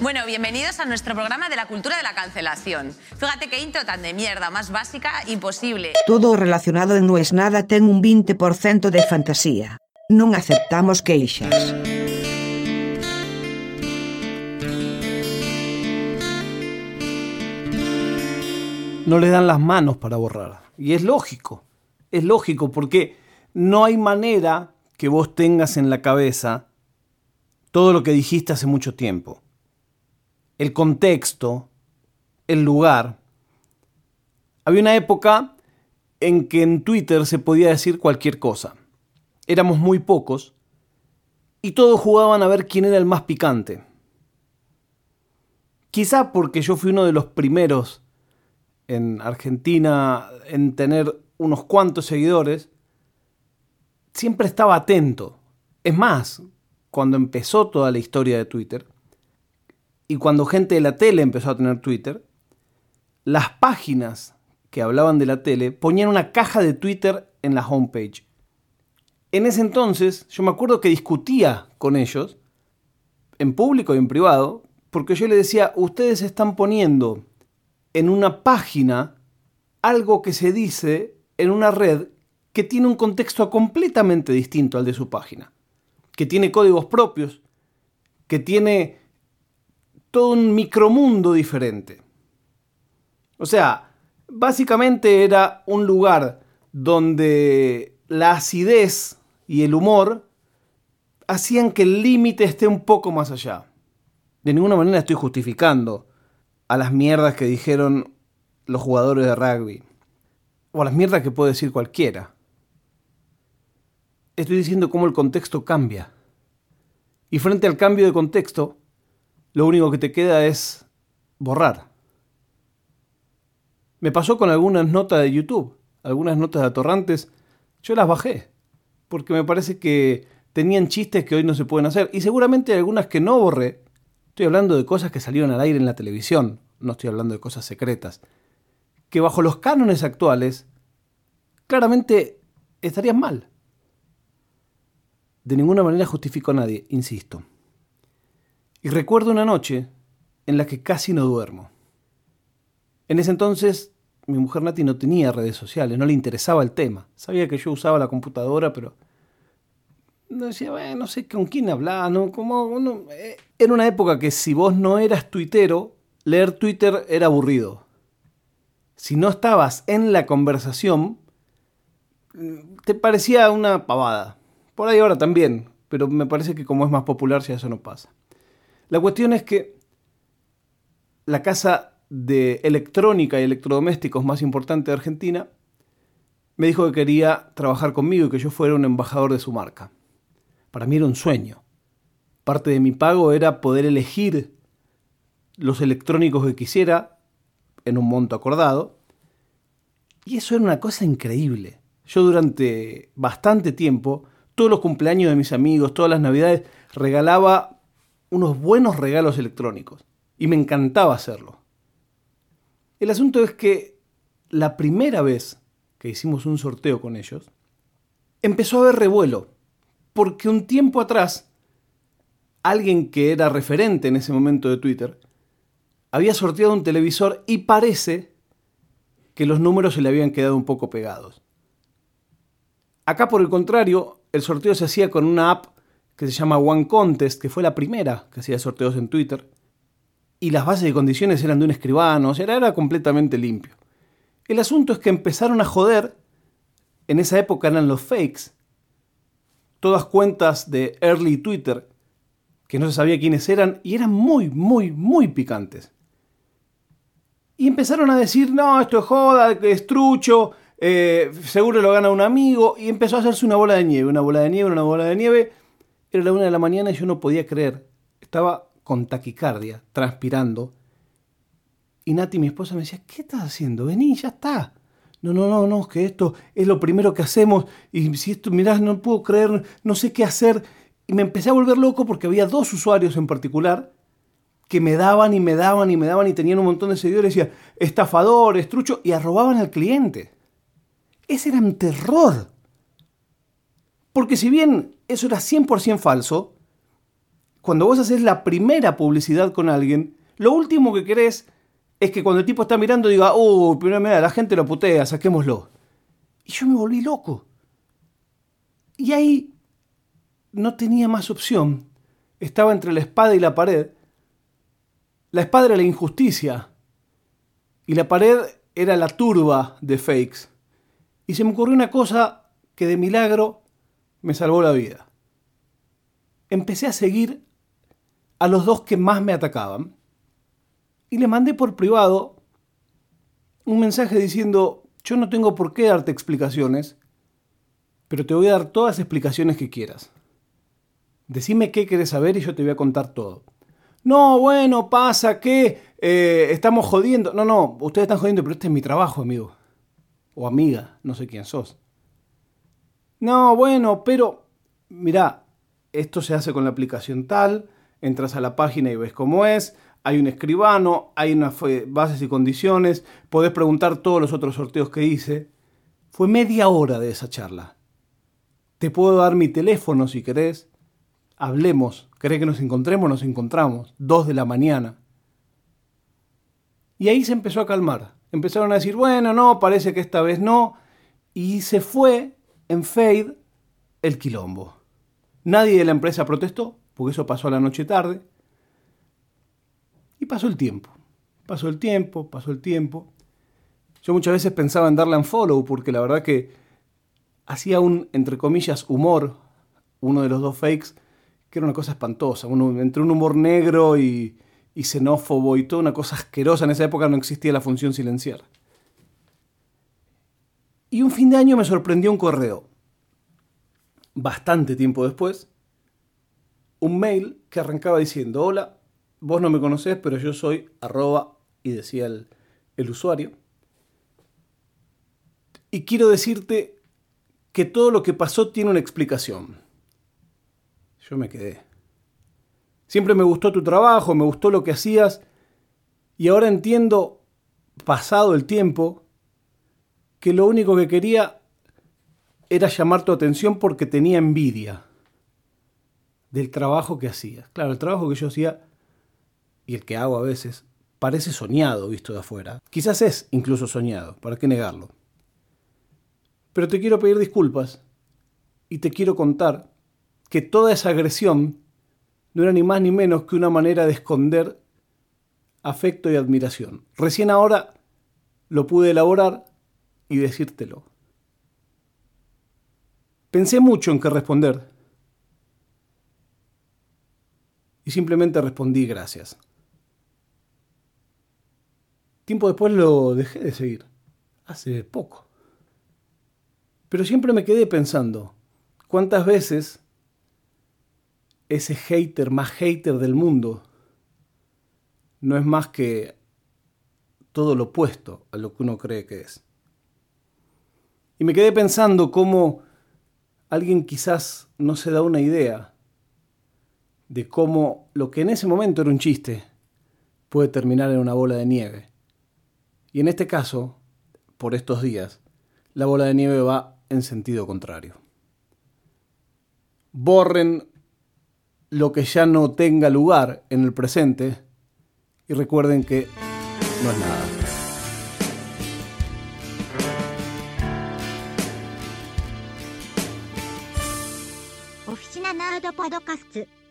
Bueno, bienvenidos a nuestro programa de la cultura de la cancelación. Fíjate qué intro tan de mierda, más básica imposible. Todo relacionado en No es nada ten un 20% de fantasía. Non aceptamos queixas. no le dan las manos para borrar. Y es lógico, es lógico porque no hay manera que vos tengas en la cabeza todo lo que dijiste hace mucho tiempo. El contexto, el lugar. Había una época en que en Twitter se podía decir cualquier cosa. Éramos muy pocos y todos jugaban a ver quién era el más picante. Quizá porque yo fui uno de los primeros en Argentina en tener unos cuantos seguidores, siempre estaba atento. Es más, cuando empezó toda la historia de Twitter, y cuando gente de la tele empezó a tener Twitter, las páginas que hablaban de la tele ponían una caja de Twitter en la homepage. En ese entonces yo me acuerdo que discutía con ellos, en público y en privado, porque yo le decía, ustedes están poniendo en una página algo que se dice en una red que tiene un contexto completamente distinto al de su página, que tiene códigos propios, que tiene todo un micromundo diferente. O sea, básicamente era un lugar donde la acidez y el humor hacían que el límite esté un poco más allá. De ninguna manera estoy justificando a las mierdas que dijeron los jugadores de rugby. O a las mierdas que puede decir cualquiera. Estoy diciendo cómo el contexto cambia. Y frente al cambio de contexto, lo único que te queda es borrar. Me pasó con algunas notas de YouTube, algunas notas de atorrantes, yo las bajé, porque me parece que tenían chistes que hoy no se pueden hacer, y seguramente algunas que no borré, Estoy hablando de cosas que salieron al aire en la televisión, no estoy hablando de cosas secretas, que bajo los cánones actuales claramente estarían mal. De ninguna manera justifico a nadie, insisto. Y recuerdo una noche en la que casi no duermo. En ese entonces mi mujer Nati no tenía redes sociales, no le interesaba el tema. Sabía que yo usaba la computadora, pero decía, bueno, no sé con quién hablar, ¿no? Como, eh, era una época que si vos no eras tuitero, leer Twitter era aburrido. Si no estabas en la conversación, te parecía una pavada. Por ahí ahora también, pero me parece que como es más popular ya eso no pasa. La cuestión es que la casa de electrónica y electrodomésticos más importante de Argentina me dijo que quería trabajar conmigo y que yo fuera un embajador de su marca. Para mí era un sueño. Parte de mi pago era poder elegir los electrónicos que quisiera en un monto acordado. Y eso era una cosa increíble. Yo durante bastante tiempo, todos los cumpleaños de mis amigos, todas las navidades, regalaba unos buenos regalos electrónicos. Y me encantaba hacerlo. El asunto es que la primera vez que hicimos un sorteo con ellos, empezó a haber revuelo porque un tiempo atrás, alguien que era referente en ese momento de Twitter, había sorteado un televisor y parece que los números se le habían quedado un poco pegados. Acá, por el contrario, el sorteo se hacía con una app que se llama One Contest, que fue la primera que hacía sorteos en Twitter, y las bases de condiciones eran de un escribano, o sea, era completamente limpio. El asunto es que empezaron a joder, en esa época eran los fakes, todas cuentas de early Twitter que no se sabía quiénes eran y eran muy, muy, muy picantes. Y empezaron a decir, no, esto es joda, es trucho, eh, seguro lo gana un amigo, y empezó a hacerse una bola de nieve, una bola de nieve, una bola de nieve. Era la una de la mañana y yo no podía creer. Estaba con taquicardia, transpirando. Y Nati, mi esposa, me decía, ¿qué estás haciendo? Vení, ya está no, no, no, no, que esto es lo primero que hacemos y si esto, mirá, no puedo creer, no sé qué hacer. Y me empecé a volver loco porque había dos usuarios en particular que me daban y me daban y me daban y tenían un montón de seguidores y decían, estafadores, trucho, y arrobaban al cliente. Ese era un terror. Porque si bien eso era 100% falso, cuando vos haces la primera publicidad con alguien, lo último que querés es que cuando el tipo está mirando diga, oh, pero mira, la gente lo putea, saquémoslo. Y yo me volví loco. Y ahí no tenía más opción. Estaba entre la espada y la pared. La espada era la injusticia. Y la pared era la turba de fakes. Y se me ocurrió una cosa que de milagro me salvó la vida. Empecé a seguir a los dos que más me atacaban y le mandé por privado un mensaje diciendo, yo no tengo por qué darte explicaciones, pero te voy a dar todas las explicaciones que quieras. Decime qué querés saber y yo te voy a contar todo. No, bueno, pasa que eh, estamos jodiendo. No, no, ustedes están jodiendo, pero este es mi trabajo, amigo. O amiga, no sé quién sos. No, bueno, pero mirá, esto se hace con la aplicación tal, entras a la página y ves cómo es, hay un escribano, hay unas bases y condiciones, podés preguntar todos los otros sorteos que hice. Fue media hora de esa charla. Te puedo dar mi teléfono si querés. Hablemos. ¿Querés que nos encontremos? Nos encontramos. Dos de la mañana. Y ahí se empezó a calmar. Empezaron a decir, bueno, no, parece que esta vez no. Y se fue en fade el quilombo. Nadie de la empresa protestó, porque eso pasó a la noche tarde. Y pasó el tiempo. Pasó el tiempo, pasó el tiempo. Yo muchas veces pensaba en darle un follow porque la verdad que hacía un, entre comillas, humor, uno de los dos fakes, que era una cosa espantosa. Uno, entre un humor negro y, xenófobo y toda una cosa asquerosa. En esa época no existía la función silenciar. Y un fin de año me sorprendió un correo. Bastante tiempo después, un mail que arrancaba diciendo, hola, vos no me conocés, pero yo soy arroba, y decía el, el usuario. Y quiero decirte que todo lo que pasó tiene una explicación. Yo me quedé. Siempre me gustó tu trabajo, me gustó lo que hacías, y ahora entiendo, pasado el tiempo, que lo único que quería era llamar tu atención porque tenía envidia del trabajo que hacías. Claro, el trabajo que yo hacía y el que hago a veces, parece soñado visto de afuera. Quizás es incluso soñado, ¿para qué negarlo? Pero te quiero pedir disculpas y te quiero contar que toda esa agresión no era ni más ni menos que una manera de esconder afecto y admiración. Recién ahora lo pude elaborar y decírtelo. Pensé mucho en qué responder y simplemente respondí gracias. Tiempo después lo dejé de seguir, hace poco. Pero siempre me quedé pensando, ¿cuántas veces ese hater más hater del mundo no es más que todo lo opuesto a lo que uno cree que es? Y me quedé pensando cómo alguien quizás no se da una idea de cómo lo que en ese momento era un chiste puede terminar en una bola de nieve. Y en este caso, por estos días, la bola de nieve va en sentido contrario. Borren lo que ya no tenga lugar en el presente y recuerden que no es nada. ポドカスツ。